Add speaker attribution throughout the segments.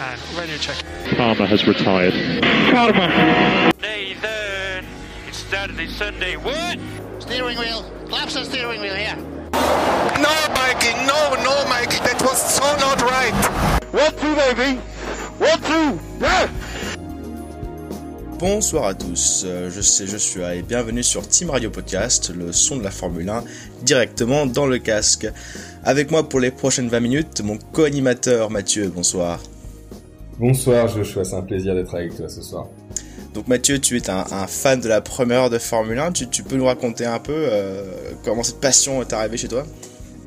Speaker 1: And radio check?
Speaker 2: Palmer has retired.
Speaker 1: Nathan, it's Saturday, Sunday. What?
Speaker 3: Steering wheel. Flaps on steering wheel here.
Speaker 4: No, Mikey, no, no, Mikey, that was so not right.
Speaker 5: One, two, baby. One, two. Yeah.
Speaker 6: Bonsoir à tous, euh, je sais, je suis et bienvenue sur Team Radio Podcast, le son de la Formule 1 directement dans le casque. Avec moi pour les prochaines 20 minutes, mon co-animateur Mathieu, bonsoir.
Speaker 7: Bonsoir Joshua, c'est un plaisir d'être avec toi ce soir.
Speaker 6: Donc Mathieu, tu es un, fan de la première heure de Formule 1, tu, tu peux nous raconter un peu euh, comment cette passion est arrivée chez toi?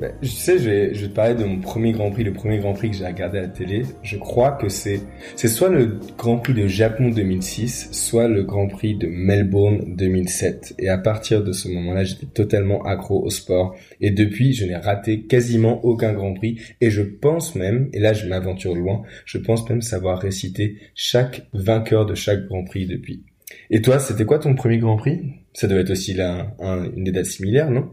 Speaker 7: Ben, je sais, je vais, je vais te parler de mon premier Grand Prix, le premier Grand Prix que j'ai regardé à la télé. Je crois que c'est, c'est soit le Grand Prix de Japon 2006, soit le Grand Prix de Melbourne 2007. Et à partir de ce moment-là, j'étais totalement accro au sport. Et depuis, je n'ai raté quasiment aucun Grand Prix. Et je pense même, et là je m'aventure loin, je pense même savoir réciter chaque vainqueur de chaque Grand Prix depuis. Et toi, c'était quoi ton premier Grand Prix? Ça doit être aussi là un- une des dates similaires, non?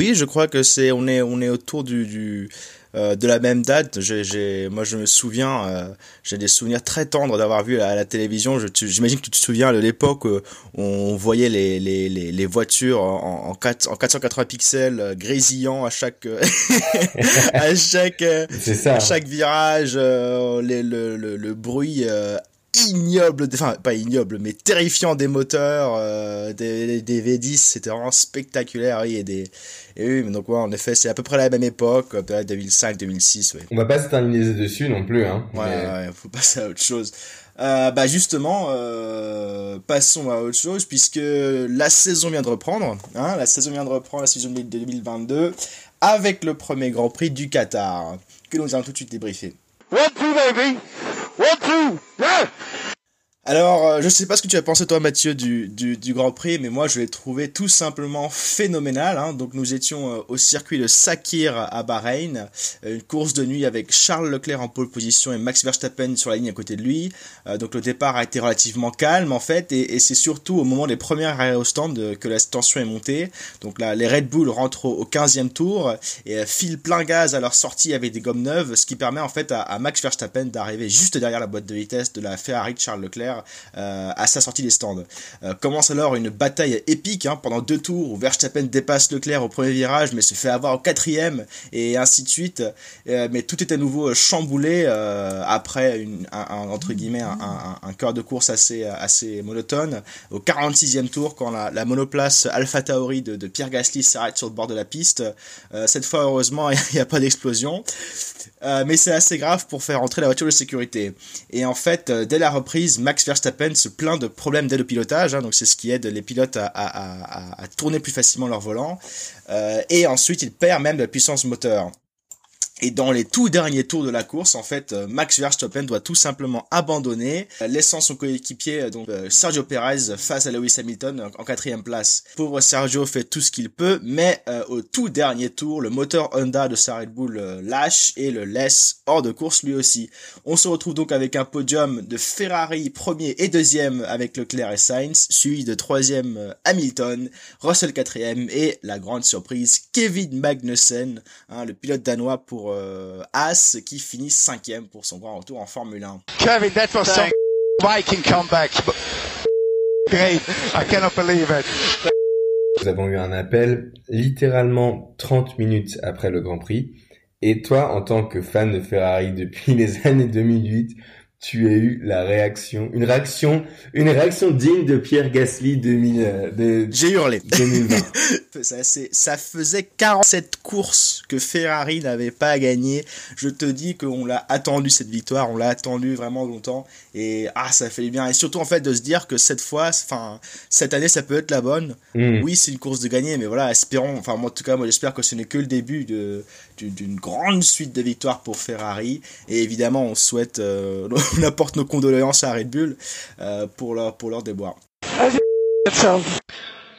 Speaker 6: Oui, je crois que c'est on est on est autour du, du euh, de la même date. J'ai, moi je me souviens, euh, j'ai des souvenirs très tendres d'avoir vu à la télévision. J'imagine que tu te souviens de l'époque où on voyait les les les, les voitures en en, 4, en 480 pixels euh, grésillant à chaque euh, à chaque euh,
Speaker 7: ça.
Speaker 6: à chaque virage, euh, les- le, le, le bruit euh, ignoble, enfin pas ignoble, mais terrifiant des moteurs, euh, des, des V10, c'était vraiment spectaculaire. Oui, et des, et oui, mais donc ouais, en effet, c'est à peu près la même époque, euh, peut-être 2005-2006, ouais.
Speaker 7: On va pas s'éterniser dessus non plus, hein.
Speaker 6: Ouais,
Speaker 7: Mais-
Speaker 6: ouais, faut passer à autre chose. Euh, bah justement, euh, passons à autre chose puisque la saison vient de reprendre. Hein, la saison vient de reprendre, la saison de 2022, avec le premier Grand Prix du Qatar, que nous allons tout de suite débriefer.
Speaker 5: One, two, baby. One, two. Yeah.
Speaker 6: Alors, euh, je sais pas ce que tu as pensé toi, Mathieu, du, du, Grand Prix, mais moi, je l'ai trouvé tout simplement phénoménal. Hein. Donc, nous étions euh, au circuit de Sakir à Bahreïn, euh, une course de nuit avec Charles Leclerc en pole position et Max Verstappen sur la ligne à côté de lui. Donc, le départ a été relativement calme en fait, et, c'est surtout au moment des premières arrêts au que la tension est montée. Donc là, les Red Bull rentrent au, au 15e tour et filent plein gaz à leur sortie avec des gommes neuves, ce qui permet en fait à, à Max Verstappen d'arriver juste derrière la boîte de vitesse de la Ferrari de Charles Leclerc euh, à sa sortie des stands. Euh, commence alors une bataille épique hein, pendant deux tours où Verstappen dépasse Leclerc au premier virage mais se fait avoir au quatrième et ainsi de suite. Euh, mais tout est à nouveau chamboulé après une, un, entre guillemets un, cœur de course assez, assez monotone. Au 46e tour quand la, la monoplace Alpha Tauri de, de Pierre Gasly s'arrête sur le bord de la piste. Cette fois heureusement il n'y a pas d'explosion. Mais c'est assez grave pour faire entrer la voiture de sécurité. Et en fait, dès la reprise, Max Verstappen se plaint de problèmes d'aide au pilotage, hein, donc c'est ce qui aide les pilotes à, tourner plus facilement leur volant. Euh, et ensuite, il perd même de la puissance moteur. Et dans les tout derniers tours de la course, en fait, euh, Max Verstappen doit tout simplement abandonner, euh, laissant son coéquipier, euh, donc Sergio Perez, face à Lewis Hamilton en- quatrième place. Pauvre Sergio fait tout ce qu'il peut, mais au tout dernier tour, le moteur Honda de sa Red Bull lâche et le laisse hors de course lui aussi. On se retrouve donc avec un podium de Ferrari premier et deuxième avec Leclerc et Sainz, suivi de troisième Hamilton, Russell quatrième et la grande surprise Kevin Magnussen, hein, le pilote danois pour euh, Haas qui finit cinquième pour son grand retour en Formule 1.
Speaker 5: Kevin, that was some Viking comeback. Great. I cannot believe it.
Speaker 7: Nous avons eu un appel littéralement 30 minutes après le Grand Prix. Et toi, en tant que fan de Ferrari depuis les années 2008, tu as eu la réaction, une réaction, une réaction digne de Pierre Gasly 2000, euh, de
Speaker 6: J'ai hurlé.
Speaker 7: 2020.
Speaker 6: ça, c'est- ça faisait 47 courses que Ferrari n'avait pas gagné. Je te dis qu'on l'a attendu cette victoire, on l'a attendu vraiment longtemps et ah ça fait bien et surtout en fait de se dire que cette fois, enfin cette année ça peut être la bonne.
Speaker 7: Hmm.
Speaker 6: Oui c'est une course de gagner mais voilà espérons, enfin moi en tout cas moi j'espère que ce n'est que le début de du- d'une grande suite de victoires pour Ferrari et évidemment on souhaite euh, on apporte nos condoléances à Red Bull euh, pour leur pour leur déboire.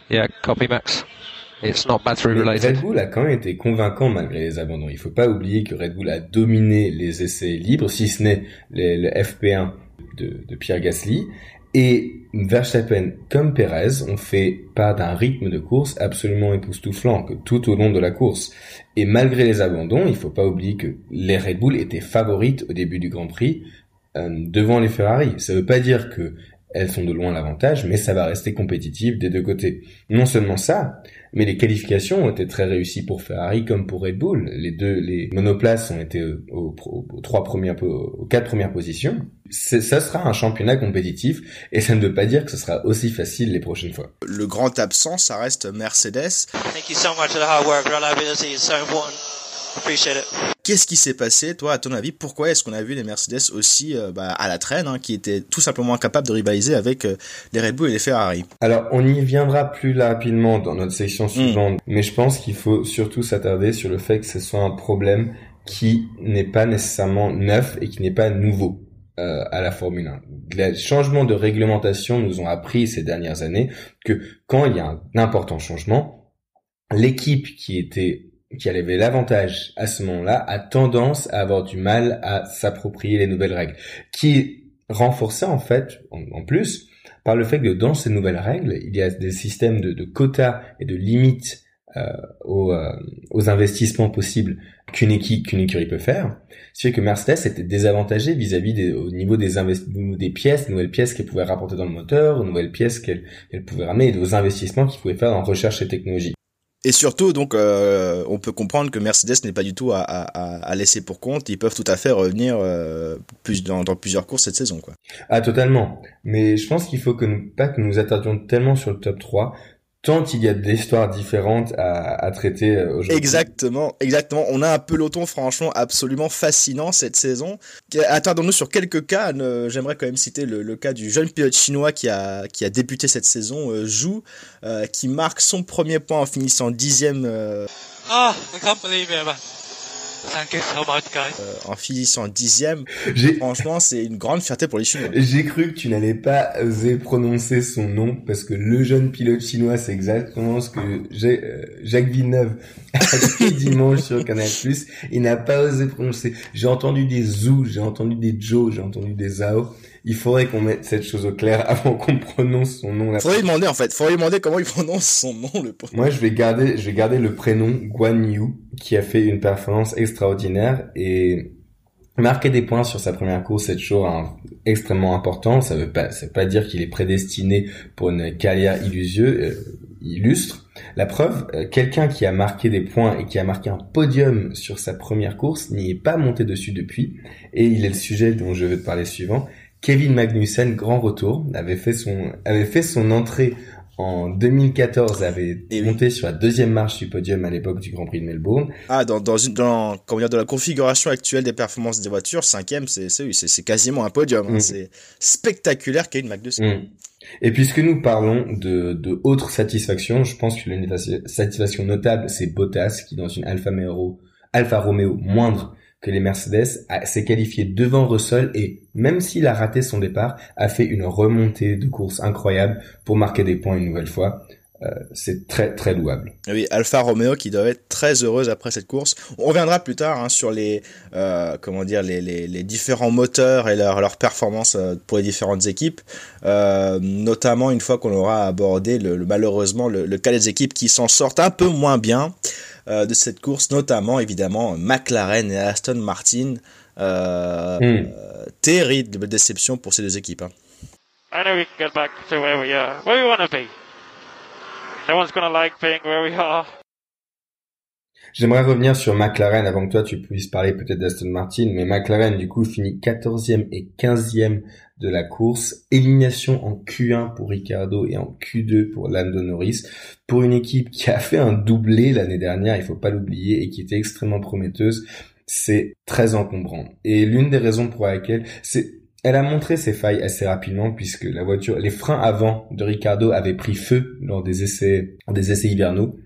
Speaker 8: Yeah, copy Max. It's not battery related.
Speaker 7: Red Bull a quand même été convaincant malgré les abandons. Il faut pas oublier que Red Bull a dominé les essais libres, si ce n'est le FP1 de, de Pierre Gasly. Et Verstappen comme Perez ont fait part d'un rythme de course absolument époustouflant que tout au long de la course. Et malgré les abandons, il faut pas oublier que les Red Bull étaient favorites au début du Grand Prix devant les Ferrari. Ça veut pas dire que elles sont de loin l'avantage, mais ça va rester compétitif des deux côtés. Non seulement ça, mais les qualifications ont été très réussies pour Ferrari comme pour Red Bull. Les deux, les monoplaces ont été aux, trois premières, aux quatre premières positions. Ça sera un championnat compétitif et ça ne veut pas dire que ce sera aussi facile les prochaines fois.
Speaker 6: Le grand absent, ça reste Mercedes.
Speaker 1: Thank you so much for the hard work. Reliability is so important. Appreciate it.
Speaker 6: Qu'est-ce qui s'est passé, toi, à ton avis? Pourquoi est-ce qu'on a vu les Mercedes aussi euh, bah, à la traîne, hein, qui étaient tout simplement incapables de rivaliser avec euh, les Red Bull et les Ferrari?
Speaker 7: Alors, on y viendra plus rapidement dans notre section suivante, mais je pense qu'il faut surtout s'attarder sur le fait que ce soit un problème qui n'est pas nécessairement neuf et qui n'est pas nouveau. Euh, à la Formule 1. Les changements de réglementation nous ont appris ces dernières années que quand il y a un important changement, l'équipe qui était qui avait l'avantage à ce moment-là a tendance à avoir du mal à s'approprier les nouvelles règles, qui est en fait, en, plus, par le fait que dans ces nouvelles règles, il y a des systèmes de, quotas et de limites euh, aux, euh, aux, investissements possibles qu'une équipe, qu'une écurie peut faire. C'est que Mercedes était désavantagée vis-à-vis des, au niveau des des pièces, des nouvelles pièces qu'elle pouvait rapporter dans le moteur, aux nouvelles pièces qu'elle pouvait ramener et aux investissements qu'ils pouvaient faire en recherche et technologie.
Speaker 6: Et surtout, donc, euh, on peut comprendre que Mercedes n'est pas du tout à, laisser pour compte. Ils peuvent tout à fait revenir euh, plus dans, dans, plusieurs courses cette saison, quoi.
Speaker 7: Ah, totalement. Mais je pense qu'il faut que nous, pas que nous attardions tellement sur le top 3 tant il y a des histoires différentes à, à traiter euh, aujourd'hui.
Speaker 6: Exactement, exactement. On a un peloton franchement absolument fascinant cette saison. Attardons-nous sur quelques cas. J'aimerais quand même citer le, le, cas du jeune pilote chinois qui a qui a débuté cette saison, euh, Zhu, euh, qui marque son premier point en finissant dixième. Euh...
Speaker 1: Ah, I can't believe it, man. Euh,
Speaker 6: en finissant dixième, franchement, c'est une grande fierté pour les Chinois.
Speaker 7: J'ai cru que tu n'allais pas oser prononcer son nom parce que le jeune pilote chinois, c'est exactement ce que euh, Jacques Villeneuve a dit dimanche sur Canal+. Il n'a pas osé prononcer. J'ai entendu des Zhou, j'ai entendu des Zhou, j'ai entendu des Zhao il faudrait qu'on mette cette chose au clair avant qu'on prononce son nom.
Speaker 6: Il faudrait lui demander en fait, faudrait lui demander comment il prononce son nom le pauvre.
Speaker 7: Moi, je vais garder, je vais garder le prénom Guan Yu qui a fait une performance extraordinaire et marquer des points sur sa première course c'est toujours extrêmement important. Ça veut pas, ça veut pas dire qu'il est prédestiné pour une carrière illusieux, euh, illustre. La preuve, euh, quelqu'un qui a marqué des points et qui a marqué un podium sur sa première course n'y est pas monté dessus depuis. Et il est le sujet dont je vais te parler suivant. Kevin Magnussen, grand retour, avait fait son, avait fait son entrée en 2014, avait monté sur la deuxième marche du podium à l'époque du Grand Prix de Melbourne.
Speaker 6: Ah, dans, dans une, dans, comment dire, de la configuration actuelle des performances des voitures, cinquième, c'est, c'est, c'est quasiment un podium. Hein. Mm. C'est spectaculaire, Kevin Magnussen. Mm.
Speaker 7: Et puisque nous parlons de, de autres satisfactions, je pense que l'une des satisfactions notables, c'est Bottas, qui dans une Alfa Romeo, Alfa Romeo moindre, que les Mercedes s'est qualifié devant Russell et, même s'il a raté son départ, a fait une remontée de course incroyable pour marquer des points une nouvelle fois. Euh, c'est très très louable.
Speaker 6: Oui, Alfa Romeo qui doit être très heureuse après cette course. On reviendra plus tard hein, sur les euh, comment dire les, les, les, différents moteurs et leur, leur performance euh, pour les différentes équipes, euh, notamment une fois qu'on aura abordé le, le malheureusement le, le, cas des équipes qui s'en sortent un peu moins bien. Euh, de cette course, notamment évidemment McLaren et Aston Martin. Euh, mm. terrible déception pour ces deux équipes. Hein.
Speaker 1: I know we can get back to where we are, where we want to be? No one's gonna like being where we are.
Speaker 7: J'aimerais revenir sur McLaren avant que toi tu puisses parler peut-être d'Aston Martin, mais McLaren du coup finit 14e et 15e de la course. Élimination en Q1 pour Ricardo et en Q2 pour Lando Norris. Pour une équipe qui a fait un doublé l'année dernière, il faut pas l'oublier, et qui était extrêmement prometteuse, c'est très encombrant. Et l'une des raisons pour laquelle c'est elle a montré ses failles assez rapidement puisque la voiture, les freins avant de Ricardo avaient pris feu lors des essais, des essais hivernaux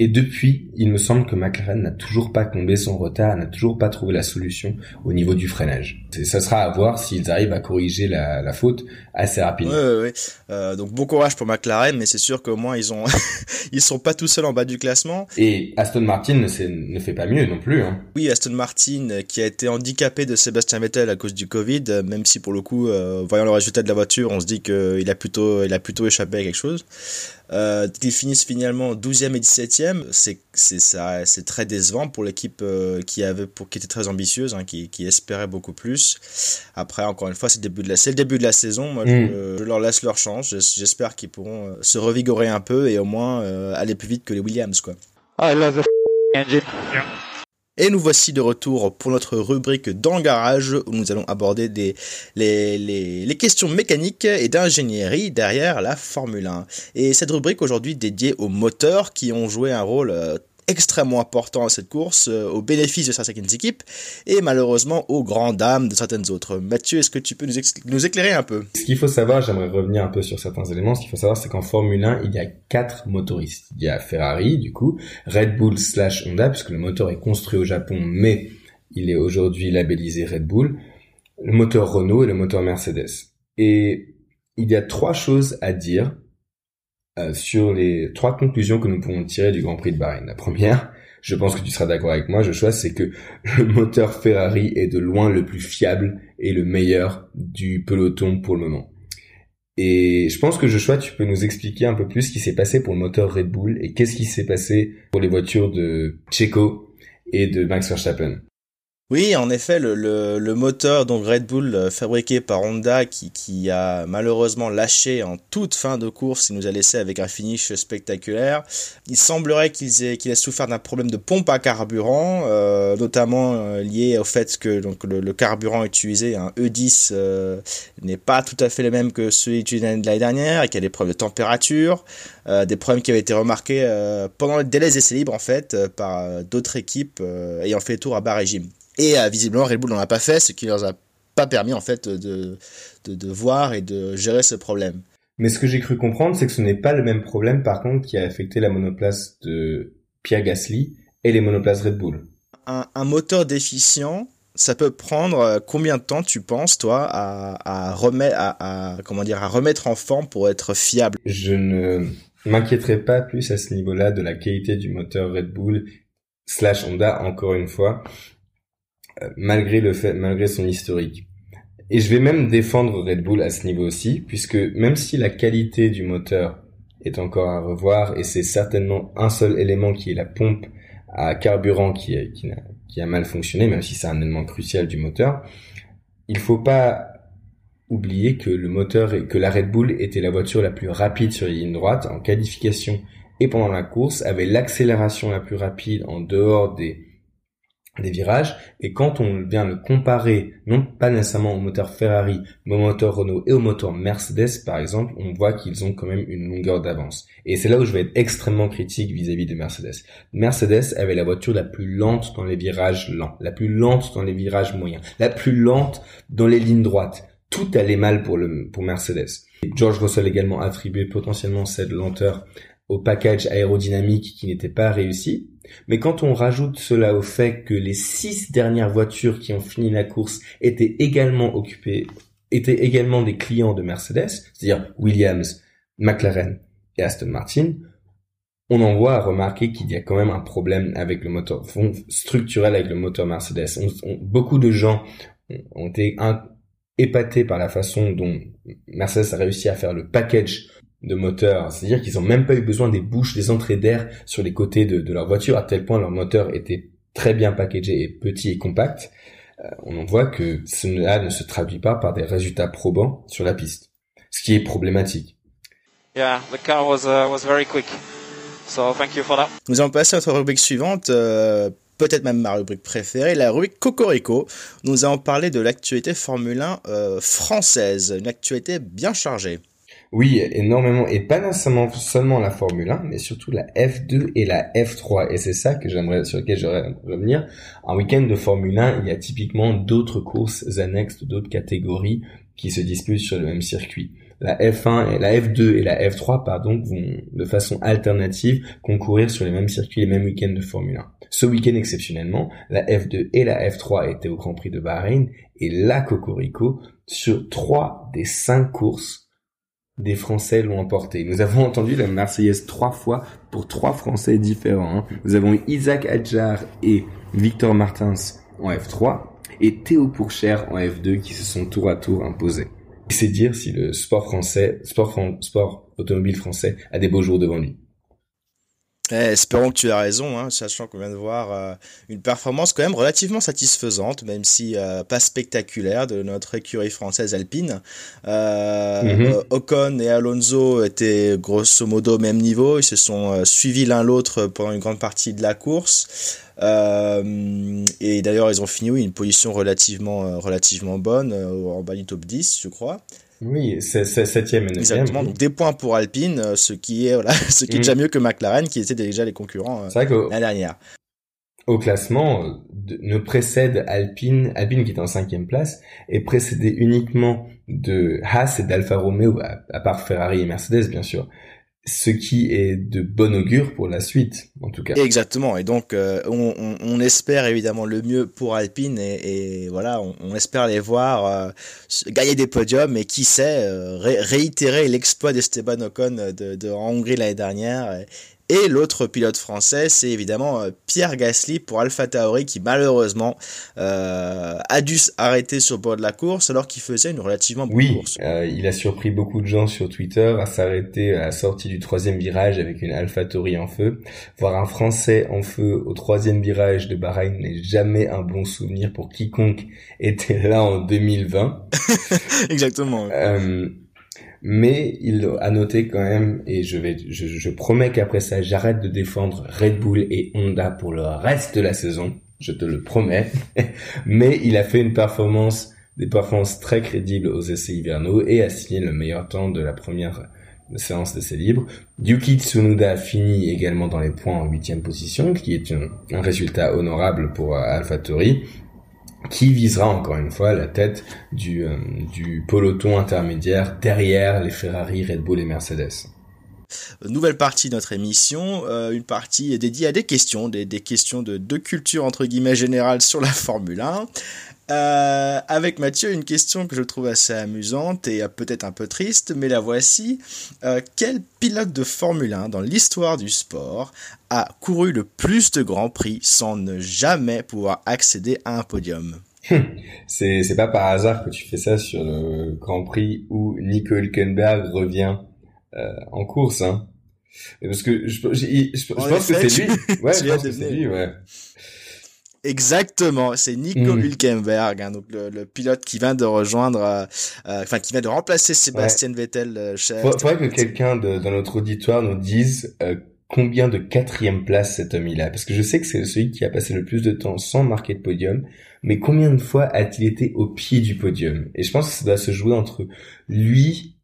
Speaker 7: Et depuis, il me semble que McLaren n'a toujours pas comblé son retard, n'a toujours pas trouvé la solution au niveau du freinage. Ça sera à voir s'ils arrivent à corriger la, la faute assez rapidement.
Speaker 6: Ouais, ouais, ouais. Euh, donc bon courage pour McLaren, mais c'est sûr qu'au moins ils ont, ils sont pas tout seuls en bas du classement.
Speaker 7: Et Aston Martin ne, fait pas mieux non plus. Hein.
Speaker 6: Oui, Aston Martin euh, qui a été handicapé de Sébastien Vettel à cause du Covid, euh, même si pour le coup, euh, voyant le résultat de la voiture, on se dit qu'il a plutôt, il a plutôt échappé à quelque chose. Euh, qu'ils finissent finalement 12e et 17e, c'est c'est ça, c'est très décevant pour l'équipe euh, qui avait pour qui était très ambitieuse, hein, qui, qui espérait beaucoup plus. Après, encore une fois, c'est le début de la, c'est le début de la saison. Moi,
Speaker 7: Mm.
Speaker 6: je, je leur laisse leur chance. J'es- J'espère qu'ils pourront euh, se revigorer un peu et au moins euh, aller plus vite que les Williams, quoi.
Speaker 1: I love the engine.
Speaker 6: Et nous voici de retour pour notre rubrique dans le garage où nous allons aborder les, les questions mécaniques et d'ingénierie derrière la Formule 1. Et cette rubrique aujourd'hui dédiée aux moteurs qui ont joué un rôle euh, extrêmement important à cette course, euh, au bénéfice de certaines équipes et malheureusement aux grandes dames de certaines autres. Mathieu, est-ce que tu peux nous, nous éclairer un peu?
Speaker 7: Ce qu'il faut savoir, j'aimerais revenir un peu sur certains éléments. Ce qu'il faut savoir, c'est qu'en Formule 1, il y a quatre motoristes. Il y a Ferrari, du coup, Red Bull slash Honda, puisque le moteur est construit au Japon, mais il est aujourd'hui labellisé Red Bull, le moteur Renault et le moteur Mercedes. Et il y a trois choses à dire euh, sur les trois conclusions que nous pouvons tirer du Grand Prix de Bahreïn. La première, je pense que tu seras d'accord avec moi, Joshua, c'est que le moteur Ferrari est de loin le plus fiable et le meilleur du peloton pour le moment. Et je pense que Joshua, tu peux nous expliquer un peu plus ce qui s'est passé pour le moteur Red Bull et qu'est-ce qui s'est passé pour les voitures de Checo et de Max Verstappen.
Speaker 6: Oui, en effet, le, le, le moteur donc Red Bull euh, fabriqué par Honda qui, qui a malheureusement lâché en toute fin de course et nous a laissé avec un finish spectaculaire. Il semblerait qu'il ait souffert d'un problème de pompe à carburant, euh, notamment euh, lié au fait que donc le, le carburant utilisé, un E10, euh, n'est pas tout à fait le même que celui utilisé l'année de l'année dernière et qu'il y a des problèmes de température, euh, des problèmes qui avaient été remarqués pendant le délai des essais libres en fait par d'autres équipes ayant fait le tour à bas régime. Et euh, visiblement, Red Bull n'en a pas fait, ce qui leur a pas permis en fait de, de, de voir et de gérer ce problème.
Speaker 7: Mais ce que j'ai cru comprendre, c'est que ce n'est pas le même problème, par contre, qui a affecté la monoplace de Pierre Gasly et les monoplaces Red Bull.
Speaker 6: Un, un moteur déficient, ça peut prendre euh, combien de temps, tu penses, toi, à, à, remettre, à, à, comment dire, à remettre en forme pour être fiable?
Speaker 7: Je ne m'inquiéterai pas plus à ce niveau-là de la qualité du moteur Red Bull slash Honda, encore une fois, malgré le fait, malgré son historique. Et je vais même défendre Red Bull à ce niveau aussi, puisque même si la qualité du moteur est encore à revoir, et c'est certainement un seul élément qui est la pompe à carburant qui, n'a- qui a mal fonctionné, même si c'est un élément crucial du moteur, il faut pas oublier que le moteur et que la Red Bull était la voiture la plus rapide sur les lignes droites en qualification et pendant la course, avait l'accélération la plus rapide en dehors des des virages. Et quand on vient le comparer non pas nécessairement au moteur Ferrari mais au moteur Renault et au moteur Mercedes par exemple on voit qu'ils ont quand même une longueur d'avance. Et c'est là où je vais être extrêmement critique vis-à-vis de Mercedes. Mercedes avait la voiture la plus lente dans les virages lents la plus lente dans les virages moyens la plus lente dans les lignes droites. Tout allait mal pour le pour Mercedes. George Russell également attribué potentiellement cette lenteur au package aérodynamique qui n'était pas réussi mais quand on rajoute cela au fait que les six dernières voitures qui ont fini la course étaient également occupées, étaient également des clients de Mercedes, c'est-à-dire Williams, McLaren et Aston Martin, on en voit à remarquer qu'il y a quand même un problème avec le moteur structurel avec le moteur Mercedes. Beaucoup de gens ont- été épatés par la façon dont Mercedes a réussi à faire le package de moteur, c'est-à-dire qu'ils ont même pas eu besoin des bouches, des entrées d'air sur les côtés de, de leur voiture, à tel point leur moteur était très bien packagé et petit et compact. Euh, on en voit que cela ne se traduit pas par des résultats probants sur la piste, ce qui est problématique.
Speaker 1: Yeah, the car was uh, was very quick. So thank you for that.
Speaker 6: Nous allons passer à notre rubrique suivante, euh, peut-être même ma rubrique préférée, la rubrique Cocorico. Nous allons parler de l'actualité Formule 1 euh, française, une actualité bien chargée.
Speaker 7: Oui, énormément, et pas nécessairement seulement la Formule 1, mais surtout la F2 et la F3, et c'est ça que j'aimerais, sur lequel j'aimerais revenir. Un week-end de Formule 1, il y a typiquement d'autres courses annexes, d'autres catégories qui se disputent sur le même circuit. la F1 et la F2 et la F3 pardon vont de façon alternative concourir sur les mêmes circuits les mêmes week-ends de Formule 1. Ce week-end exceptionnellement, la F2 et la F3 étaient au Grand Prix de Bahreïn et la Cocorico sur trois des cinq courses des Français l'ont emporté. Nous avons entendu la Marseillaise trois fois pour trois Français différents. Hein. Nous avons eu Isaac Adjar et Victor Martins en F3 et Théo Pourchère en F2 qui se sont tour à tour imposés. C'est dire si le sport français, sport, sport automobile français a des beaux jours devant lui.
Speaker 6: Eh, espérons que tu as raison, hein, sachant qu'on vient de voir euh, une performance quand même relativement satisfaisante, même si euh, pas spectaculaire, de notre écurie française alpine. Euh, mhm. Ocon et Alonso étaient grosso modo au même niveau, ils se sont suivis l'un l'autre pendant une grande partie de la course. et d'ailleurs, ils ont fini oui, une position relativement, relativement bonne, en bas du top 10, je crois.
Speaker 7: Oui, c'est septième et neuvième.
Speaker 6: Exactement. Donc des points pour Alpine, euh, ce qui est voilà, ce qui est déjà mm. mieux que McLaren, qui était déjà les concurrents euh, la dernière.
Speaker 7: Au classement, ne précède Alpine, Alpine qui est en cinquième place, est précédé uniquement de Haas et d'Alfa Romeo, à part Ferrari et Mercedes bien sûr ce qui est de bon augure pour la suite, en tout cas.
Speaker 6: Exactement. Et donc, euh, on, on, on, espère évidemment le mieux pour Alpine et, et voilà, on, on, espère les voir euh, gagner des podiums et qui sait euh, réitérer l'exploit d'Esteban Ocon de, de Hongrie l'année dernière et l'autre pilote français, c'est évidemment euh, Pierre Gasly pour Alpha Tauri qui malheureusement euh, a dû s'arrêter sur le bord de la course alors qu'il faisait une relativement bonne
Speaker 7: oui,
Speaker 6: course.
Speaker 7: Euh, il a surpris beaucoup de gens sur Twitter à s'arrêter à la sortie du troisième virage avec une Alpha Tauri en feu. Voir un Français en feu au troisième virage de Bahreïn n'est jamais un bon souvenir pour quiconque était là en 2020.
Speaker 6: Exactement.
Speaker 7: Euh, mais il a noté quand même, et je vais, je, promets qu'après ça, j'arrête de défendre Red Bull et Honda pour le reste de la saison, je te le promets. mais il a fait une performance, des performances très crédibles aux essais hivernaux et a signé le meilleur temps de la première séance d'essais libres. Yuki Tsunoda finit également dans les points en huitième position, qui est un, un résultat honorable pour AlphaTauri qui visera encore une fois la tête du, euh, du peloton intermédiaire derrière les Ferrari, Red Bull et Mercedes.
Speaker 6: Nouvelle partie de notre émission, euh, une partie dédiée à des questions, des, questions de, culture entre guillemets générale sur la Formule 1. Euh, avec Mathieu, une question que je trouve assez amusante et peut-être un peu triste, mais la voici. Euh, quel pilote de Formule 1 dans l'histoire du sport a couru le plus de grands prix sans ne jamais pouvoir accéder à un podium?
Speaker 7: C'est c'est pas par hasard que tu fais ça sur le Grand Prix où Nico Hülkenberg revient euh, en course, hein. Parce que je, je, pense que c'est lui. Ouais, je pense que c'est lui, ouais.
Speaker 6: Exactement, c'est Nico mm. Hülkenberg, hein, donc le, le, pilote qui vient de rejoindre, euh, euh enfin qui vient de remplacer Sébastien ouais. Vettel euh, chez.
Speaker 7: Faudrait que quelqu'un dans notre auditoire nous dise euh, combien de quatrième place cet homme il a, parce que je sais que c'est celui qui a passé le plus de temps sans marquer de podium, mais combien de fois a-t-il été au pied du podium? Et je pense que ça doit se jouer entre lui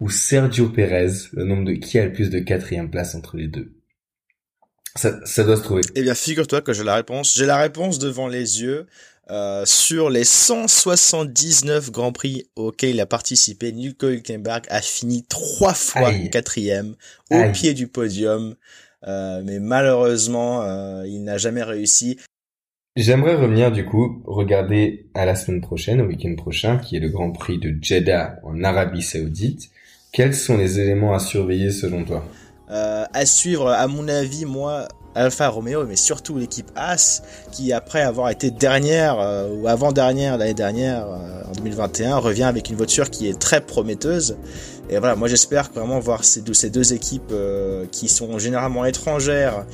Speaker 7: ou Sergio Perez, le nombre de qui a le plus de quatrième place entre les deux. Ça, ça doit se trouver.
Speaker 6: Eh bien, figure-toi que j'ai la réponse. J'ai la réponse devant les yeux. Euh, sur les 179 Grands Prix auxquels il a participé, Nico Hülkenberg a fini trois fois quatrième au Aïe. pied du podium. Euh, mais malheureusement, euh, il n'a jamais réussi.
Speaker 7: J'aimerais revenir du coup, regarder à la semaine prochaine, au week-end prochain, qui est le Grand Prix de Jeddah en Arabie Saoudite. Quels sont les éléments à surveiller selon toi?
Speaker 6: Euh, à suivre, à mon avis, moi, Alfa Romeo, mais surtout l'équipe As, qui après avoir été dernière euh, ou avant-dernière l'année dernière, euh, en 2021, revient avec une voiture qui est très prometteuse. Et voilà, moi j'espère vraiment voir ces deux, ces deux équipes qui sont généralement étrangères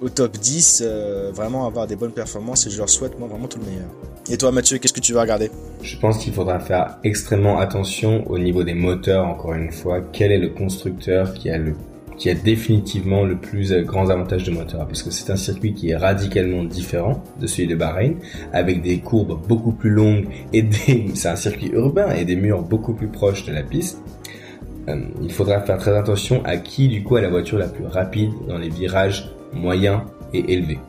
Speaker 6: au top 10, euh, vraiment avoir des bonnes performances et je leur souhaite moi vraiment tout le meilleur. Et toi Mathieu, qu'est-ce que tu vas regarder?
Speaker 7: Je pense qu'il faudra faire extrêmement attention au niveau des moteurs, encore une fois. Quel est le constructeur qui a définitivement le plus euh, grand avantage de moteur, parce que c'est un circuit qui est radicalement différent de celui de Bahreïn, avec des courbes beaucoup plus longues et des, c'est un circuit urbain et des murs beaucoup plus proches de la piste. Euh, il faudra faire très attention à qui du coup a la voiture la plus rapide dans les virages moyens et élevés.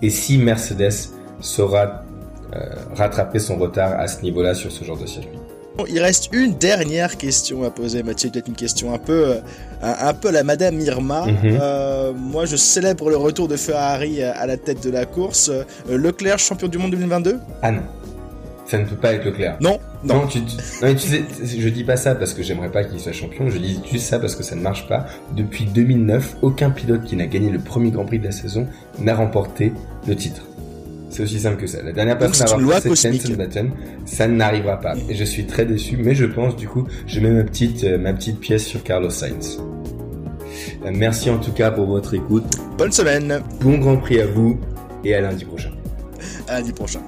Speaker 7: Et si Mercedes saura rattraper son retard à ce niveau-là sur ce genre de circuit.
Speaker 6: Il reste une dernière question à poser, Mathieu. Peut-être une question un peu, euh, un, un peu la Madame Irma.
Speaker 7: Mhm.
Speaker 6: Euh, moi, je célèbre le retour de Ferrari à la tête de la course. Euh, Leclerc, champion du monde 2022
Speaker 7: Ah non. Ça ne peut pas être Leclerc.
Speaker 6: Non, non.
Speaker 7: Non, tu, tu- non, mais tu sais, je dis pas ça parce que j'aimerais pas qu'il soit champion, je dis juste ça parce que ça ne marche pas. Depuis 2009, aucun pilote qui n'a gagné le premier Grand Prix de la saison n'a remporté le titre. C'est aussi simple que ça. La dernière personne à avoir fait cette Button, ça n'arrivera pas. Et je suis très déçu, mais je pense du coup, je mets ma petite, euh, ma petite pièce sur Carlos Sainz. Euh, Merci en tout cas pour votre écoute.
Speaker 6: Bonne semaine.
Speaker 7: Bon Grand Prix à vous et à lundi prochain.
Speaker 6: À lundi prochain.